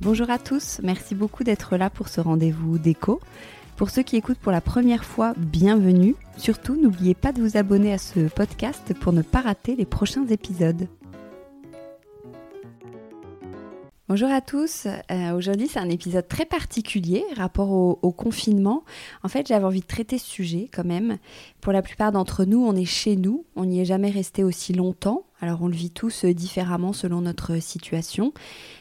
Bonjour à tous, merci beaucoup d'être là pour ce rendez-vous déco. Pour ceux qui écoutent pour la première fois, bienvenue. Surtout, n'oubliez pas de vous abonner à ce podcast pour ne pas rater les prochains épisodes. Bonjour à tous, euh, aujourd'hui c'est un épisode très particulier rapport au, confinement. En fait j'avais envie de traiter ce sujet quand même. Pour la plupart d'entre nous on est chez nous, on n'y est jamais resté aussi longtemps, alors on le vit tous euh, différemment selon notre situation.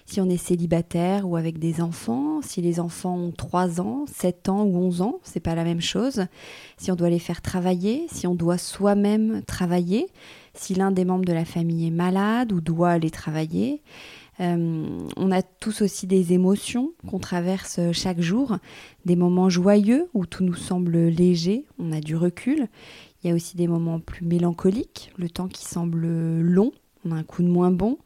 Si on est célibataire ou avec des enfants, si les enfants ont 3 ans, 7 ans ou 11 ans, c'est pas la même chose. Si on doit les faire travailler, si on doit soi-même travailler, si l'un des membres de la famille est malade ou doit aller travailler. Euh, on a tous aussi des émotions qu'on traverse chaque jour, des moments joyeux où tout nous semble léger, on a du recul. Il y a aussi des moments plus mélancoliques, le temps qui semble long, on a un coup de moins bon.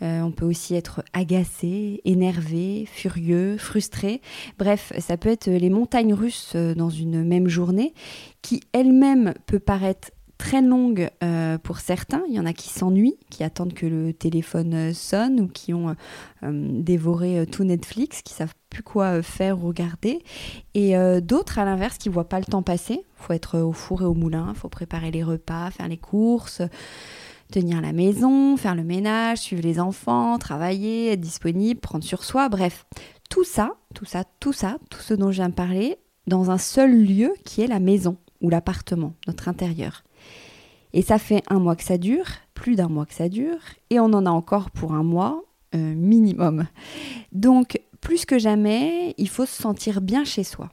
Euh, on peut aussi être agacé, énervé, furieux, frustré. Bref, ça peut être les montagnes russes dans une même journée qui elle-même peut paraître très longue euh, pour certains. Il y en a qui s'ennuient, qui attendent que le téléphone euh, sonne ou qui ont euh, dévoré tout Netflix, qui savent plus quoi faire ou regarder. Et d'autres, à l'inverse, qui voient pas le temps passer. Il faut être au four et au moulin, il faut préparer les repas, faire les courses tenir la maison, faire le ménage, suivre les enfants, travailler, être disponible, prendre sur soi, bref, tout ça, tout ça, tout ça, tout ce dont je viens de parler, dans un seul lieu qui est la maison ou l'appartement, notre intérieur. Et ça fait un mois que ça dure, plus d'un mois que ça dure, et on en a encore pour un mois euh, minimum. Donc, plus que jamais, il faut se sentir bien chez soi.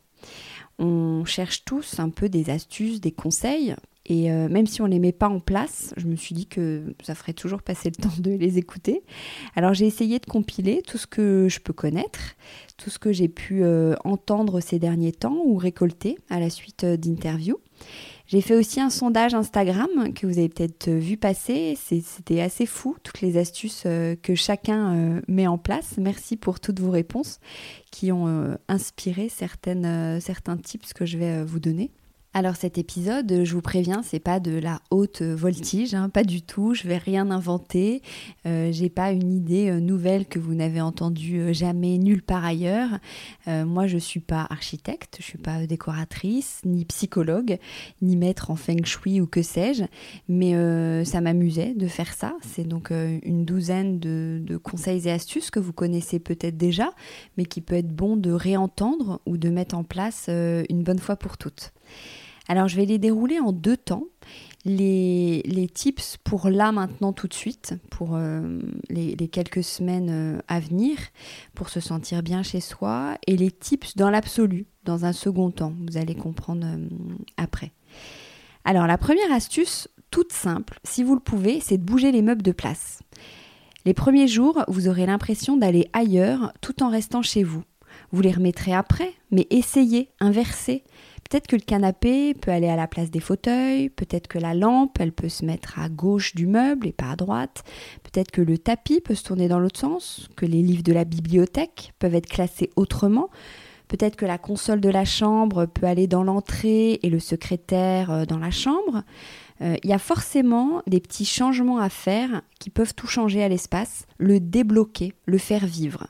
On cherche tous un peu des astuces, des conseils, et euh, même si on ne les met pas en place, je me suis dit que ça ferait toujours passer le temps de les écouter. Alors j'ai essayé de compiler tout ce que je peux connaître, tout ce que j'ai pu euh, entendre ces derniers temps ou récolter à la suite d'interviews. J'ai fait aussi un sondage Instagram que vous avez peut-être euh, vu passer. C'était assez fou, toutes les astuces euh, que chacun euh, met en place. Merci pour toutes vos réponses qui ont inspiré certaines, certains tips que je vais vous donner. Alors cet épisode, je vous préviens, c'est pas de la haute voltige, hein, pas du tout. Je vais rien inventer. Euh, J'ai pas une idée euh, nouvelle que vous n'avez entendue euh, jamais nulle part ailleurs. Euh, moi, je suis pas architecte, je suis pas décoratrice, ni psychologue, ni maître en feng shui ou que sais-je. Mais ça m'amusait de faire ça. C'est donc une douzaine de, de conseils et astuces que vous connaissez peut-être déjà, mais qui peut être bon de réentendre ou de mettre en place une bonne fois pour toutes. Alors je vais les dérouler en deux temps. Les, tips pour là, maintenant, tout de suite, pour euh, les, quelques semaines euh, à venir, pour se sentir bien chez soi, et les tips dans l'absolu, dans un second temps, vous allez comprendre euh, après. Alors la première astuce, toute simple, si vous le pouvez, c'est de bouger les meubles de place. Les premiers jours, vous aurez l'impression d'aller ailleurs tout en restant chez vous. Vous les remettrez après, mais essayez, inversez. Peut-être que le canapé peut aller à la place des fauteuils, peut-être que la lampe, elle peut se mettre à gauche du meuble et pas à droite, peut-être que le tapis peut se tourner dans l'autre sens, que les livres de la bibliothèque peuvent être classés autrement, peut-être que la console de la chambre peut aller dans l'entrée et le secrétaire euh, dans la chambre. Euh, il y a forcément des petits changements à faire qui peuvent tout changer à l'espace, le débloquer, le faire vivre.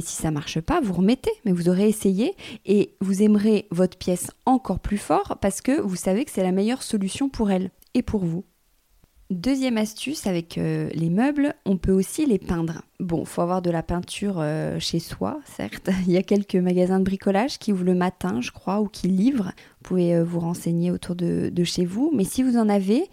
Et si ça marche pas, vous remettez, mais vous aurez essayé et vous aimerez votre pièce encore plus fort parce que vous savez que c'est la meilleure solution pour elle et pour vous. Deuxième astuce avec euh, les meubles, on peut aussi les peindre. Bon, faut avoir de la peinture euh, chez soi, certes. Il y a quelques magasins de bricolage qui ouvrent le matin, je crois, ou qui livrent. Vous pouvez euh, vous renseigner autour de, chez vous. Mais si vous en avez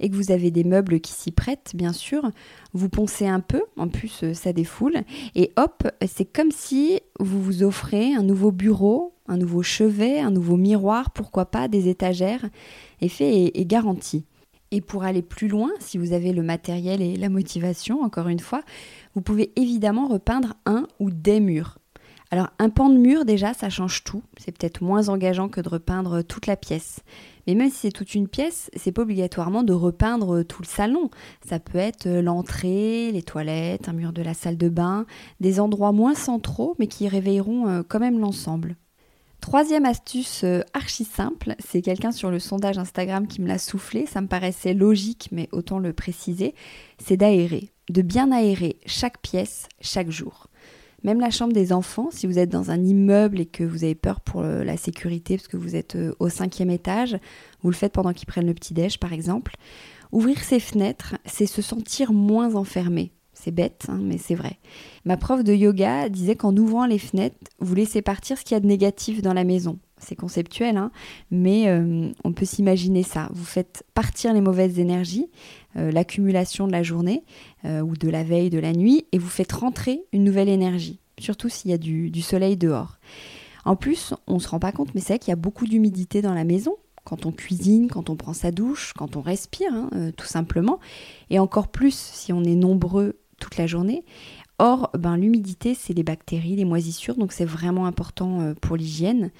et que vous avez des meubles qui s'y prêtent, bien sûr, vous poncez un peu. En plus, ça défoule. Et hop, c'est comme si vous vous offrez un nouveau bureau, un nouveau chevet, un nouveau miroir, pourquoi pas, des étagères. Effet est garanti. Et pour aller plus loin, si vous avez le matériel et la motivation, encore une fois, vous pouvez évidemment repeindre un ou des murs. Alors un pan de mur déjà, ça change tout. C'est peut-être moins engageant que de repeindre toute la pièce. Mais même si c'est toute une pièce, c'est pas obligatoirement de repeindre tout le salon. Ça peut être l'entrée, les toilettes, un mur de la salle de bain, des endroits moins centraux mais qui réveilleront euh, quand même l'ensemble. Troisième astuce euh, archi simple, c'est quelqu'un sur le sondage Instagram qui me l'a soufflé, ça me paraissait logique mais autant le préciser, c'est d'aérer, de bien aérer chaque pièce chaque jour. Même la chambre des enfants, si vous êtes dans un immeuble et que vous avez peur pour euh, la sécurité parce que vous êtes euh, au cinquième étage, vous le faites pendant qu'ils prennent le petit-déj par exemple. Ouvrir ses fenêtres, c'est se sentir moins enfermé. C'est bête, hein, mais c'est vrai. Ma prof de yoga disait qu'en ouvrant les fenêtres, vous laissez partir ce qu'il y a de négatif dans la maison. C'est conceptuel, hein, mais euh, on peut s'imaginer ça. Vous faites partir les mauvaises énergies, euh, l'accumulation de la journée euh, ou de la veille, de la nuit, et vous faites rentrer une nouvelle énergie, surtout s'il y a du, soleil dehors. En plus, on ne se rend pas compte, mais c'est vrai qu'il y a beaucoup d'humidité dans la maison, quand on cuisine, quand on prend sa douche, quand on respire, hein, tout simplement. Et encore plus si on est nombreux toute la journée. Or, ben, l'humidité, c'est les bactéries, les moisissures, donc c'est vraiment important euh, pour l'hygiène.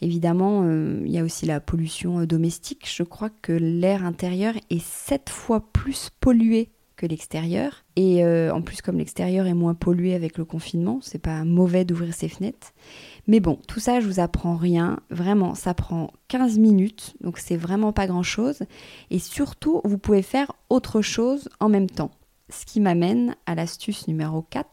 Évidemment, euh, il y a aussi la pollution euh, domestique. Je crois que l'air intérieur est sept fois plus pollué que l'extérieur. Et en plus, comme l'extérieur est moins pollué avec le confinement, c'est pas mauvais d'ouvrir ses fenêtres. Mais bon, tout ça, je vous apprends rien. Vraiment, ça prend 15 minutes, donc c'est vraiment pas grand chose. Et surtout, vous pouvez faire autre chose en même temps. Ce qui m'amène à l'astuce numéro 4,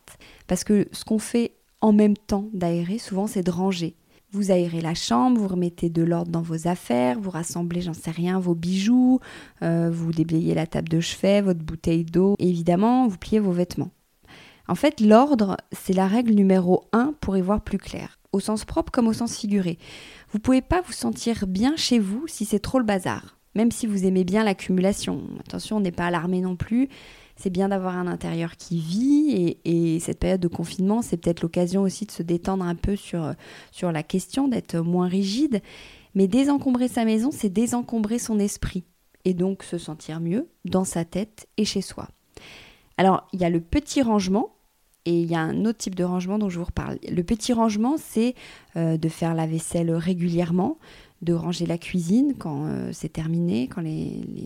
parce que ce qu'on fait en même temps d'aérer, souvent, c'est de ranger. Vous aérez la chambre, vous remettez de l'ordre dans vos affaires, vous rassemblez, j'en sais rien, vos bijoux, euh, vous déblayez la table de chevet, votre bouteille d'eau, évidemment, vous pliez vos vêtements. En fait, l'ordre, c'est la règle numéro 1 pour y voir plus clair, au sens propre comme au sens figuré. Vous pouvez pas vous sentir bien chez vous si c'est trop le bazar, même si vous aimez bien l'accumulation. Attention, on n'est pas alarmé non plus c'est bien d'avoir un intérieur qui vit et, cette période de confinement, c'est peut-être l'occasion aussi de se détendre un peu sur, sur la question, d'être moins rigide. Mais désencombrer sa maison, c'est désencombrer son esprit et donc se sentir mieux dans sa tête et chez soi. Alors, il y a le petit rangement et il y a un autre type de rangement dont je vous reparle. Le petit rangement, c'est euh, de faire la vaisselle régulièrement, de ranger la cuisine quand euh, c'est terminé, quand les, les,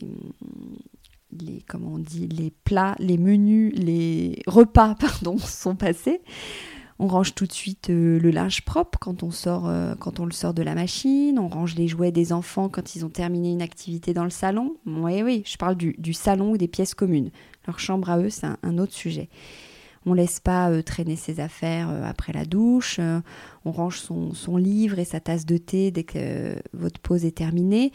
comment on dit, les plats, les menus, les repas, pardon, sont passés. On range tout de suite euh, le linge propre quand on, sort, euh, quand on le sort de la machine. On range les jouets des enfants quand ils ont terminé une activité dans le salon. Oui, oui, je parle du, salon ou des pièces communes. Leur chambre à eux, c'est un, autre sujet. On laisse pas euh, traîner ses affaires après la douche. on range son, son, livre et sa tasse de thé dès que votre pause est terminée.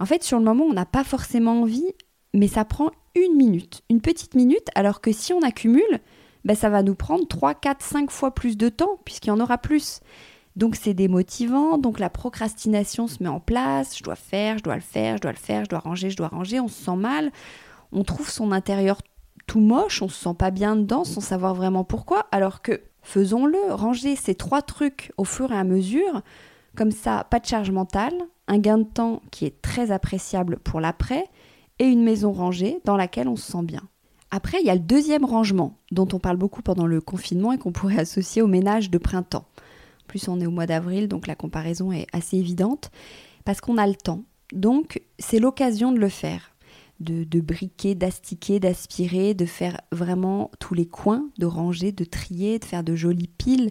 En fait, sur le moment, on n'a pas forcément envie, mais ça prend une minute, une petite minute, alors que si on accumule, ben ça va nous prendre 3, 4, 5 fois plus de temps, puisqu'il y en aura plus. Donc c'est démotivant, donc la procrastination se met en place, je dois faire, je dois le faire, je dois le faire, je dois ranger, je dois ranger, on se sent mal, on trouve son intérieur tout moche, on se sent pas bien dedans sans savoir vraiment pourquoi, alors que faisons-le, ranger ces trois trucs au fur et à mesure, comme ça, pas de charge mentale, un gain de temps qui est très appréciable pour l'après et une maison rangée dans laquelle on se sent bien. Après, il y a le deuxième rangement dont on parle beaucoup pendant le confinement et qu'on pourrait associer au ménage de printemps. En plus, on est au mois d'avril, donc la comparaison est assez évidente parce qu'on a le temps. Donc, c'est l'occasion de le faire. De, briquer, d'astiquer, d'aspirer, de faire vraiment tous les coins, de ranger, de trier, de faire de jolies piles,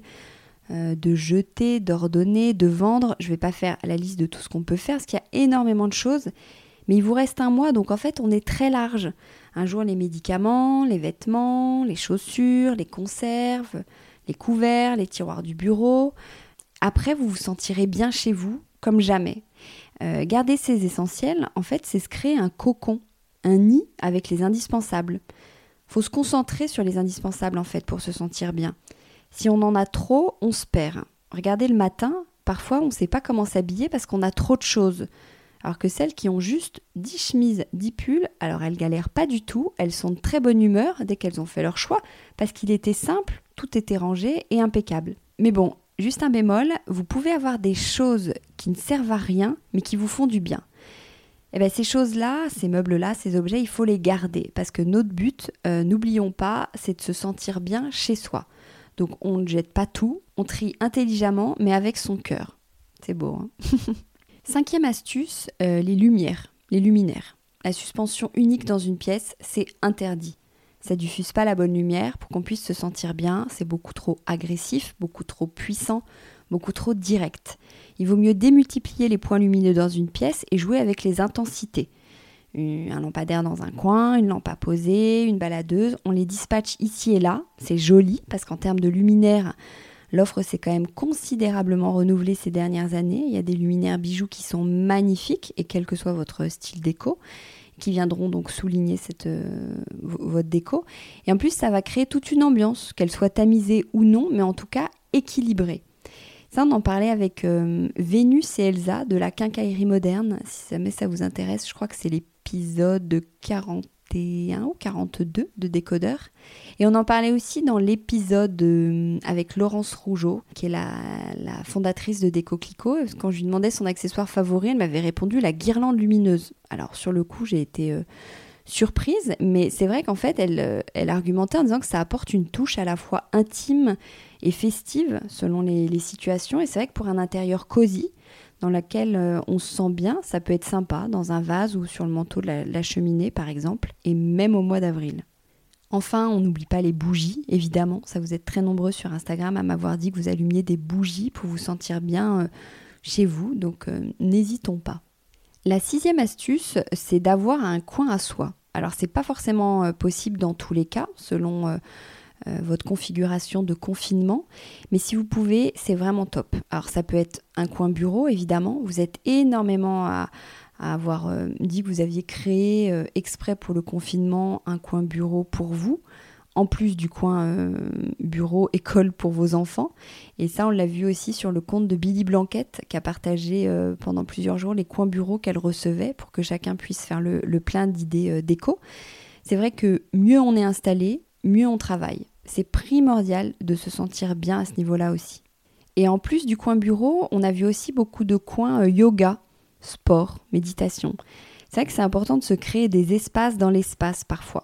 euh, de jeter, d'ordonner, de vendre. Je ne vais pas faire la liste de tout ce qu'on peut faire, parce qu'il y a énormément de choses. Mais il vous reste un mois, donc en fait, on est très large. Un jour, les médicaments, les vêtements, les chaussures, les conserves, les couverts, les tiroirs du bureau. Après, vous vous sentirez bien chez vous, comme jamais. Euh, garder ces essentiels, en fait, c'est se créer un cocon, un nid avec les indispensables. Faut se concentrer sur les indispensables, en fait, pour se sentir bien. Si on en a trop, on se perd. Regardez le matin, parfois on ne sait pas comment s'habiller parce qu'on a trop de choses. Alors que celles qui ont juste 10 chemises, 10 pulls, alors elles galèrent pas du tout, elles sont de très bonne humeur dès qu'elles ont fait leur choix, parce qu'il était simple, tout était rangé et impeccable. Mais bon, juste un bémol, vous pouvez avoir des choses qui ne servent à rien, mais qui vous font du bien. Eh bien ces choses-là, ces meubles-là, ces objets, il faut les garder, parce que notre but, euh, n'oublions pas, c'est de se sentir bien chez soi. Donc on ne jette pas tout, on trie intelligemment, mais avec son cœur. C'est beau. Hein? Cinquième astuce, euh, les lumières, les luminaires. La suspension unique dans une pièce, c'est interdit. Ça diffuse pas la bonne lumière pour qu'on puisse se sentir bien. C'est beaucoup trop agressif, beaucoup trop puissant, beaucoup trop direct. Il vaut mieux démultiplier les points lumineux dans une pièce et jouer avec les intensités un lampadaire dans un coin, une lampe à poser, une baladeuse. On les dispatche ici et là. C'est joli parce qu'en termes de luminaires, l'offre s'est quand même considérablement renouvelée ces dernières années. Il y a des luminaires bijoux qui sont magnifiques et quel que soit votre style déco qui viendront donc souligner cette, euh, votre déco. Et en plus, ça va créer toute une ambiance, qu'elle soit tamisée ou non, mais en tout cas équilibrée. Ça, on en parlait avec euh, Vénus et Elsa de la quincaillerie moderne. Si jamais ça vous intéresse, je crois que c'est les épisode 41 ou 42 de Décodeur. Et on en parlait aussi dans l'épisode euh, avec Laurence Rougeau, qui est la, fondatrice de Déco Clico. Quand je lui demandais son accessoire favori, elle m'avait répondu la guirlande lumineuse. Alors sur le coup, j'ai été euh, surprise, mais c'est vrai qu'en fait, elle, euh, elle argumentait en disant que ça apporte une touche à la fois intime et festive selon les, les situations. Et c'est vrai que pour un intérieur cosy, dans laquelle euh, on se sent bien, ça peut être sympa, dans un vase ou sur le manteau de la, cheminée par exemple, et même au mois d'avril. Enfin, on n'oublie pas les bougies, évidemment. Ça vous êtes très nombreux sur Instagram à m'avoir dit que vous allumiez des bougies pour vous sentir bien euh, chez vous, donc euh, n'hésitons pas. La sixième astuce, c'est d'avoir un coin à soi. Alors, c'est pas forcément possible dans tous les cas, selon votre configuration de confinement. Mais si vous pouvez, c'est vraiment top. Alors ça peut être un coin bureau, évidemment. Vous êtes énormément à, avoir euh, dit que vous aviez créé euh, exprès pour le confinement un coin bureau pour vous en plus du coin bureau école pour vos enfants. Et ça, on l'a vu aussi sur le compte de Billy Blanquette, qui a partagé pendant plusieurs jours les coins bureaux qu'elle recevait pour que chacun puisse faire le, le plein d'idées déco. C'est vrai que mieux on est installé, mieux on travaille. C'est primordial de se sentir bien à ce niveau-là aussi. Et en plus du coin bureau, on a vu aussi beaucoup de coins euh, yoga, sport, méditation. C'est vrai que c'est important de se créer des espaces dans l'espace parfois.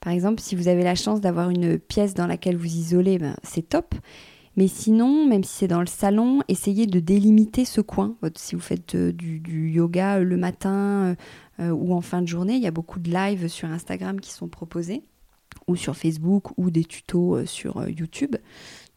Par exemple, si vous avez la chance d'avoir une pièce dans laquelle vous isolez, ben, c'est top. Mais sinon, même si c'est dans le salon, essayez de délimiter ce coin. Si vous faites euh, du, yoga euh, le matin ou en fin de journée, il y a beaucoup de lives sur Instagram qui sont proposés ou sur Facebook ou des tutos euh, sur euh, YouTube.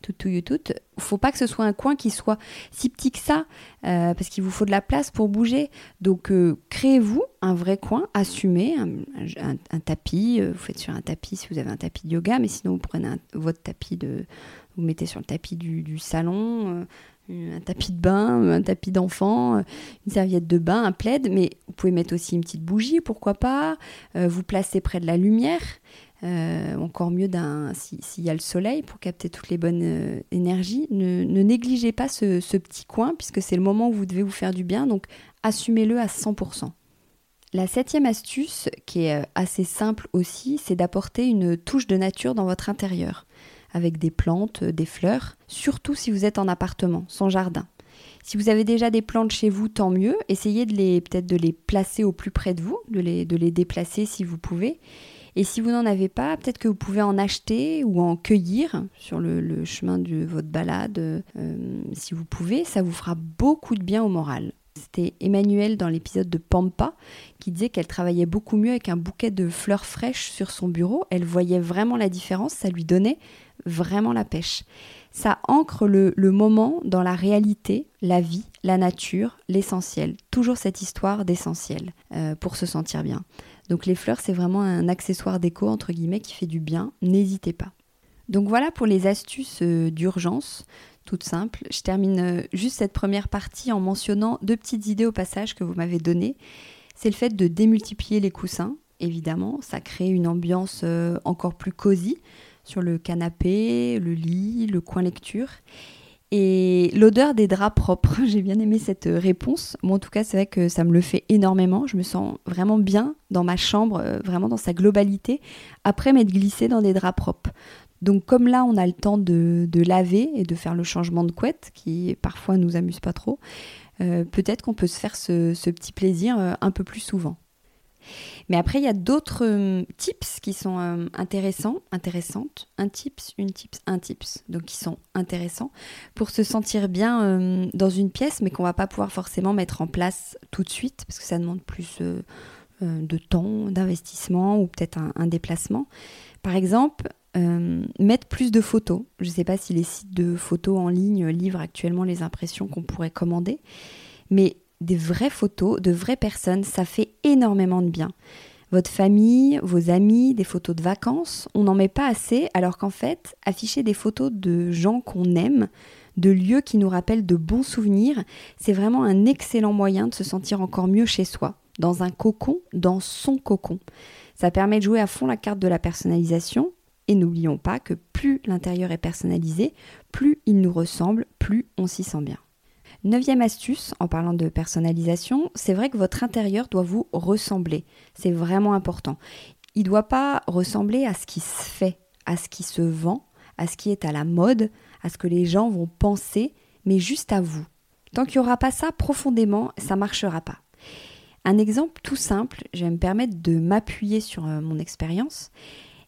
Tout, tout, tout. Faut pas que ce soit un coin qui soit si petit que ça, euh, parce qu'il vous faut de la place pour bouger. Donc, créez-vous un vrai coin, assumez un, tapis. vous faites sur un tapis si vous avez un tapis de yoga, mais sinon vous prenez votre tapis de, vous mettez sur le tapis du, salon, un tapis de bain, un tapis d'enfant, une serviette de bain, un plaid, mais vous pouvez mettre aussi une petite bougie, pourquoi pas, vous placez près de la lumière. Euh, encore mieux s'il y a le soleil pour capter toutes les bonnes euh, énergies. Ne, négligez pas ce, petit coin puisque c'est le moment où vous devez vous faire du bien, donc assumez-le à 100%. La septième astuce, qui est euh, assez simple aussi, c'est d'apporter une touche de nature dans votre intérieur, avec des plantes, des fleurs, surtout si vous êtes en appartement, sans jardin. Si vous avez déjà des plantes chez vous, tant mieux. Essayez de les peut-être de les placer au plus près de vous, de les, de les déplacer si vous pouvez. Et si vous n'en avez pas, peut-être que vous pouvez en acheter ou en cueillir sur le, chemin de votre balade, euh, si vous pouvez. Ça vous fera beaucoup de bien au moral. C'était Emmanuel dans l'épisode de Pampa qui disait qu'elle travaillait beaucoup mieux avec un bouquet de fleurs fraîches sur son bureau. Elle voyait vraiment la différence, ça lui donnait vraiment la pêche. Ça ancre le, moment dans la réalité, la vie, la nature, l'essentiel. Toujours cette histoire d'essentiel euh, pour se sentir bien. Donc les fleurs, c'est vraiment un accessoire déco, entre guillemets, qui fait du bien. N'hésitez pas. Donc voilà pour les astuces euh, d'urgence, toutes simples. Je termine euh, juste cette première partie en mentionnant deux petites idées au passage que vous m'avez données. C'est le fait de démultiplier les coussins, évidemment. Ça crée une ambiance euh, encore plus cosy sur le canapé, le lit, le coin lecture. Et l'odeur des draps propres, j'ai bien aimé cette réponse. Moi, en tout cas, c'est vrai que ça me le fait énormément. Je me sens vraiment bien dans ma chambre, euh, vraiment dans sa globalité, après m'être glissée dans des draps propres. Donc, comme là, on a le temps de, laver et de faire le changement de couette, qui parfois nous amuse pas trop, euh, peut-être qu'on peut se faire ce, petit plaisir euh, un peu plus souvent. Mais après, il y a d'autres euh, tips qui sont euh, intéressants, intéressantes. Un tips, une tips, un tips. Donc, qui sont intéressants pour se sentir bien euh, dans une pièce, mais qu'on va pas pouvoir forcément mettre en place tout de suite, parce que ça demande plus de temps, d'investissement ou peut-être un, un, déplacement. Par exemple, mettre plus de photos. Je ne sais pas si les sites de photos en ligne livrent actuellement les impressions qu'on pourrait commander, mais des vraies photos de vraies personnes, ça fait énormément de bien. Votre famille, vos amis, des photos de vacances, on n'en met pas assez, alors qu'en fait, afficher des photos de gens qu'on aime, de lieux qui nous rappellent de bons souvenirs, c'est vraiment un excellent moyen de se sentir encore mieux chez soi, dans un cocon, dans son cocon. Ça permet de jouer à fond la carte de la personnalisation, et n'oublions pas que plus l'intérieur est personnalisé, plus il nous ressemble, plus on s'y sent bien. Neuvième astuce, en parlant de personnalisation, c'est vrai que votre intérieur doit vous ressembler. C'est vraiment important. Il ne doit pas ressembler à ce qui se fait, à ce qui se vend, à ce qui est à la mode, à ce que les gens vont penser, mais juste à vous. Tant qu'il n'y aura pas ça profondément, ça ne marchera pas. Un exemple tout simple, je vais me permettre de m'appuyer sur euh, mon expérience.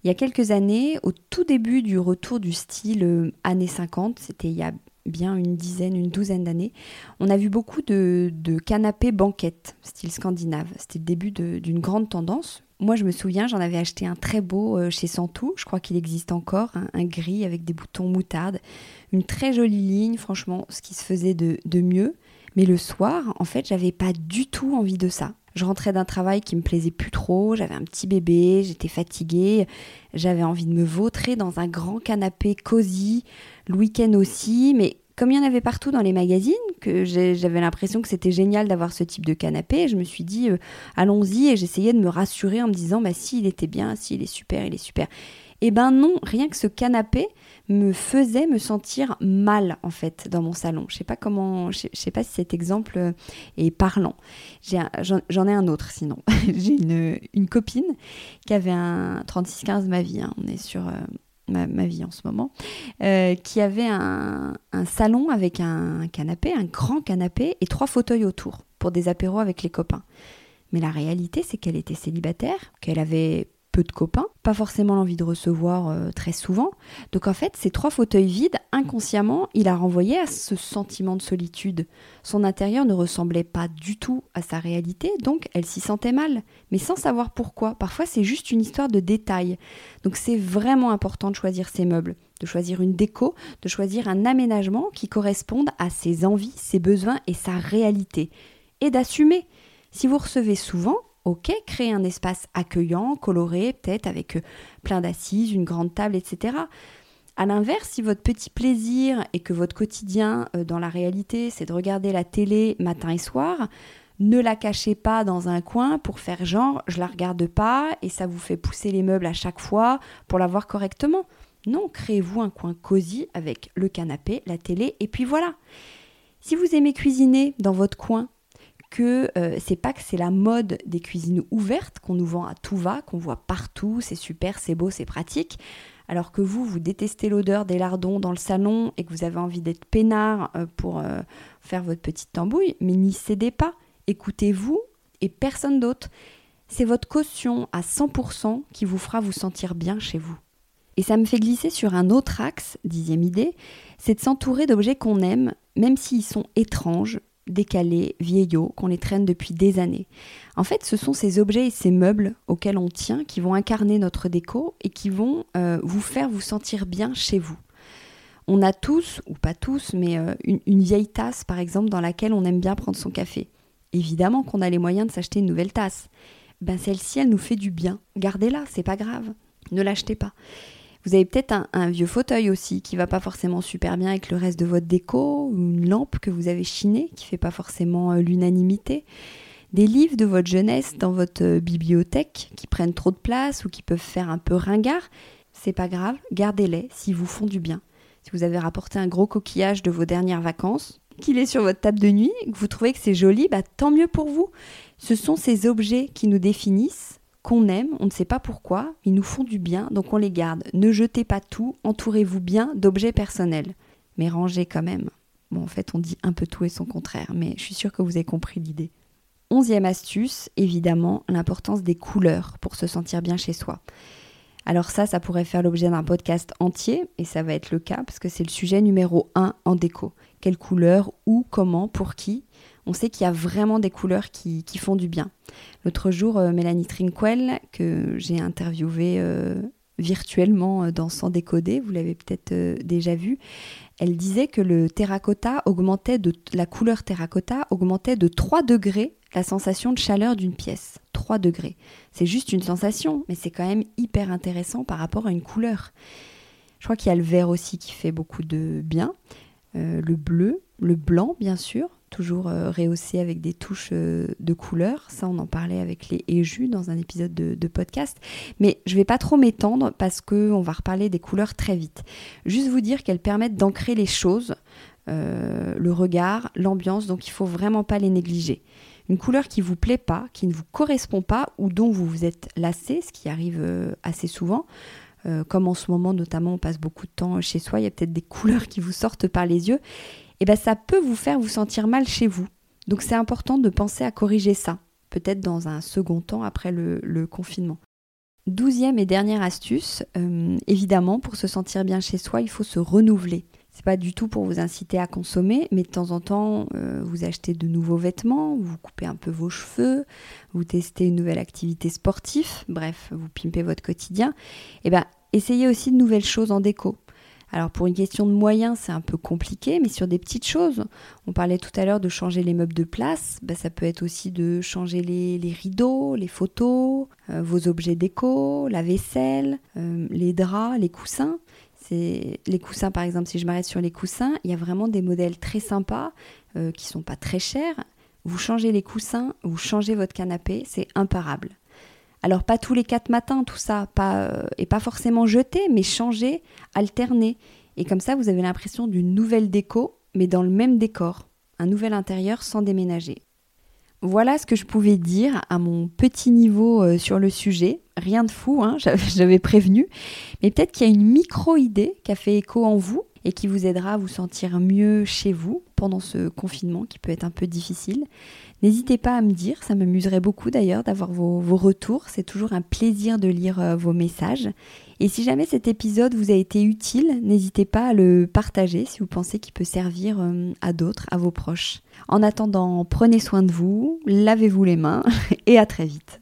Il y a quelques années, au tout début du retour du style euh, années 50, c'était il y a bien une dizaine, une douzaine d'années, on a vu beaucoup de, canapés banquettes, style scandinave. C'était le début d'une grande tendance. Moi, je me souviens, j'en avais acheté un très beau euh, chez Santou. Je crois qu'il existe encore, un, gris avec des boutons moutarde. Une très jolie ligne, franchement, ce qui se faisait de, de mieux. Mais le soir, en fait, j'avais pas du tout envie de ça. Je rentrais d'un travail qui me plaisait plus trop, j'avais un petit bébé, j'étais fatiguée, j'avais envie de me vautrer dans un grand canapé cosy, le week-end aussi, mais comme il y en avait partout dans les magazines, que j'avais l'impression que c'était génial d'avoir ce type de canapé, je me suis dit euh, allons-y et j'essayais de me rassurer en me disant bah si il était bien, si il est super, il est super. Eh ben non, rien que ce canapé me faisait me sentir mal en fait dans mon salon. Je sais pas comment, je sais, pas si cet exemple euh, est parlant. J'en ai un autre sinon. J'ai une, une, copine qui avait un 36-15 ma vie. Hein. On est sur euh, ma, vie en ce moment, euh, qui avait un, salon avec un canapé, un grand canapé et trois fauteuils autour pour des apéros avec les copains. Mais la réalité, c'est qu'elle était célibataire, qu'elle avait de copains, pas forcément l'envie de recevoir euh, très souvent. Donc en fait, ces trois fauteuils vides, inconsciemment, il a renvoyé à ce sentiment de solitude. Son intérieur ne ressemblait pas du tout à sa réalité, donc elle s'y sentait mal, mais sans savoir pourquoi. Parfois, c'est juste une histoire de détails. Donc c'est vraiment important de choisir ses meubles, de choisir une déco, de choisir un aménagement qui corresponde à ses envies, ses besoins et sa réalité. Et d'assumer. Si vous recevez souvent, ok, créer un espace accueillant, coloré, peut-être avec euh, plein d'assises, une grande table, etc. A l'inverse, si votre petit plaisir et que votre quotidien euh, dans la réalité, c'est de regarder la télé matin et soir, ne la cachez pas dans un coin pour faire genre je la regarde pas et ça vous fait pousser les meubles à chaque fois pour la voir correctement. Non, créez-vous un coin cosy avec le canapé, la télé et puis voilà. Si vous aimez cuisiner dans votre coin, que euh, c'est pas que c'est la mode des cuisines ouvertes qu'on nous vend à tout va, qu'on voit partout, c'est super, c'est beau, c'est pratique. Alors que vous, vous détestez l'odeur des lardons dans le salon et que vous avez envie d'être peinard euh, pour euh, faire votre petite tambouille, mais n'y cédez pas. Écoutez-vous et personne d'autre. C'est votre caution à 100% qui vous fera vous sentir bien chez vous. Et ça me fait glisser sur un autre axe, dixième idée, c'est de s'entourer d'objets qu'on aime, même s'ils sont étranges, décalés, vieillots, qu'on les traîne depuis des années. En fait, ce sont ces objets et ces meubles auxquels on tient qui vont incarner notre déco et qui vont euh, vous faire vous sentir bien chez vous. On a tous, ou pas tous, mais euh, une, une, vieille tasse par exemple dans laquelle on aime bien prendre son café. Évidemment qu'on a les moyens de s'acheter une nouvelle tasse. Ben celle-ci, elle nous fait du bien. Gardez-la, c'est pas grave. Ne l'achetez pas. Vous avez peut-être un, vieux fauteuil aussi qui va pas forcément super bien avec le reste de votre déco, ou une lampe que vous avez chinée qui fait pas forcément euh, l'unanimité. Des livres de votre jeunesse dans votre euh, bibliothèque qui prennent trop de place ou qui peuvent faire un peu ringard, c'est pas grave, gardez-les s'ils vous font du bien. Si vous avez rapporté un gros coquillage de vos dernières vacances, qu'il est sur votre table de nuit, que vous trouvez que c'est joli, bah, tant mieux pour vous. Ce sont ces objets qui nous définissent qu'on aime, on ne sait pas pourquoi, ils nous font du bien, donc on les garde. Ne jetez pas tout, entourez-vous bien d'objets personnels, mais rangez quand même. Bon, en fait, on dit un peu tout et son contraire, mais je suis sûre que vous avez compris l'idée. Onzième astuce, évidemment, l'importance des couleurs pour se sentir bien chez soi. Alors ça, ça pourrait faire l'objet d'un podcast entier, et ça va être le cas, parce que c'est le sujet numéro 1 en déco. Quelle couleur, où, comment, pour qui on sait qu'il y a vraiment des couleurs qui, font du bien. L'autre jour, euh, Mélanie Trinquel, que j'ai interviewée euh, virtuellement euh, dans Sans décoder, vous l'avez peut-être déjà vu, elle disait que le terracotta augmentait de la couleur terracotta augmentait de 3 degrés la sensation de chaleur d'une pièce. 3 degrés. C'est juste une sensation, mais c'est quand même hyper intéressant par rapport à une couleur. Je crois qu'il y a le vert aussi qui fait beaucoup de bien, le bleu, le blanc bien sûr, toujours euh, rehaussé avec des touches euh, de couleur. Ça, on en parlait avec les éjus dans un épisode de, podcast. Mais je vais pas trop m'étendre parce qu'on va reparler des couleurs très vite. Juste vous dire qu'elles permettent d'ancrer les choses, euh, le regard, l'ambiance, donc il faut vraiment pas les négliger. Une couleur qui vous plaît pas, qui ne vous correspond pas ou dont vous vous êtes lassé, ce qui arrive assez souvent. comme en ce moment notamment on passe beaucoup de temps chez soi, il y a peut-être des couleurs qui vous sortent par les yeux eh ben ça peut vous faire vous sentir mal chez vous. Donc c'est important de penser à corriger ça, peut-être dans un second temps après le, confinement. Douzième et dernière astuce, euh, évidemment, pour se sentir bien chez soi, il faut se renouveler. C'est pas du tout pour vous inciter à consommer, mais de temps en temps, euh, vous achetez de nouveaux vêtements, vous coupez un peu vos cheveux, vous testez une nouvelle activité sportive, bref, vous pimpez votre quotidien. Et eh ben, essayez aussi de nouvelles choses en déco. Alors pour une question de moyens, c'est un peu compliqué, mais sur des petites choses, on parlait tout à l'heure de changer les meubles de place, bah, ça peut être aussi de changer les, rideaux, les photos, euh, vos objets déco, la vaisselle, euh, les draps, les coussins. C'est les coussins par exemple, si je m'arrête sur les coussins, il y a vraiment des modèles très sympas euh, qui sont pas très chers. Vous changez les coussins, vous changez votre canapé, c'est imparable. Alors pas tous les quatre matins, tout ça, euh, et pas forcément jeter, mais changer, alterner. Et comme ça, vous avez l'impression d'une nouvelle déco, mais dans le même décor, un nouvel intérieur sans déménager. Voilà ce que je pouvais dire à mon petit niveau euh, sur le sujet. Rien de fou, hein, j'avais prévenu. Mais peut-être qu'il y a une micro-idée qui a fait écho en vous et qui vous aidera à vous sentir mieux chez vous pendant ce confinement qui peut être un peu difficile. N'hésitez pas à me dire, ça m'amuserait beaucoup d'ailleurs d'avoir vos, retours, c'est toujours un plaisir de lire euh, vos messages. Et si jamais cet épisode vous a été utile, n'hésitez pas à le partager si vous pensez qu'il peut servir euh, à d'autres, à vos proches. En attendant, prenez soin de vous, lavez-vous les mains et à très vite.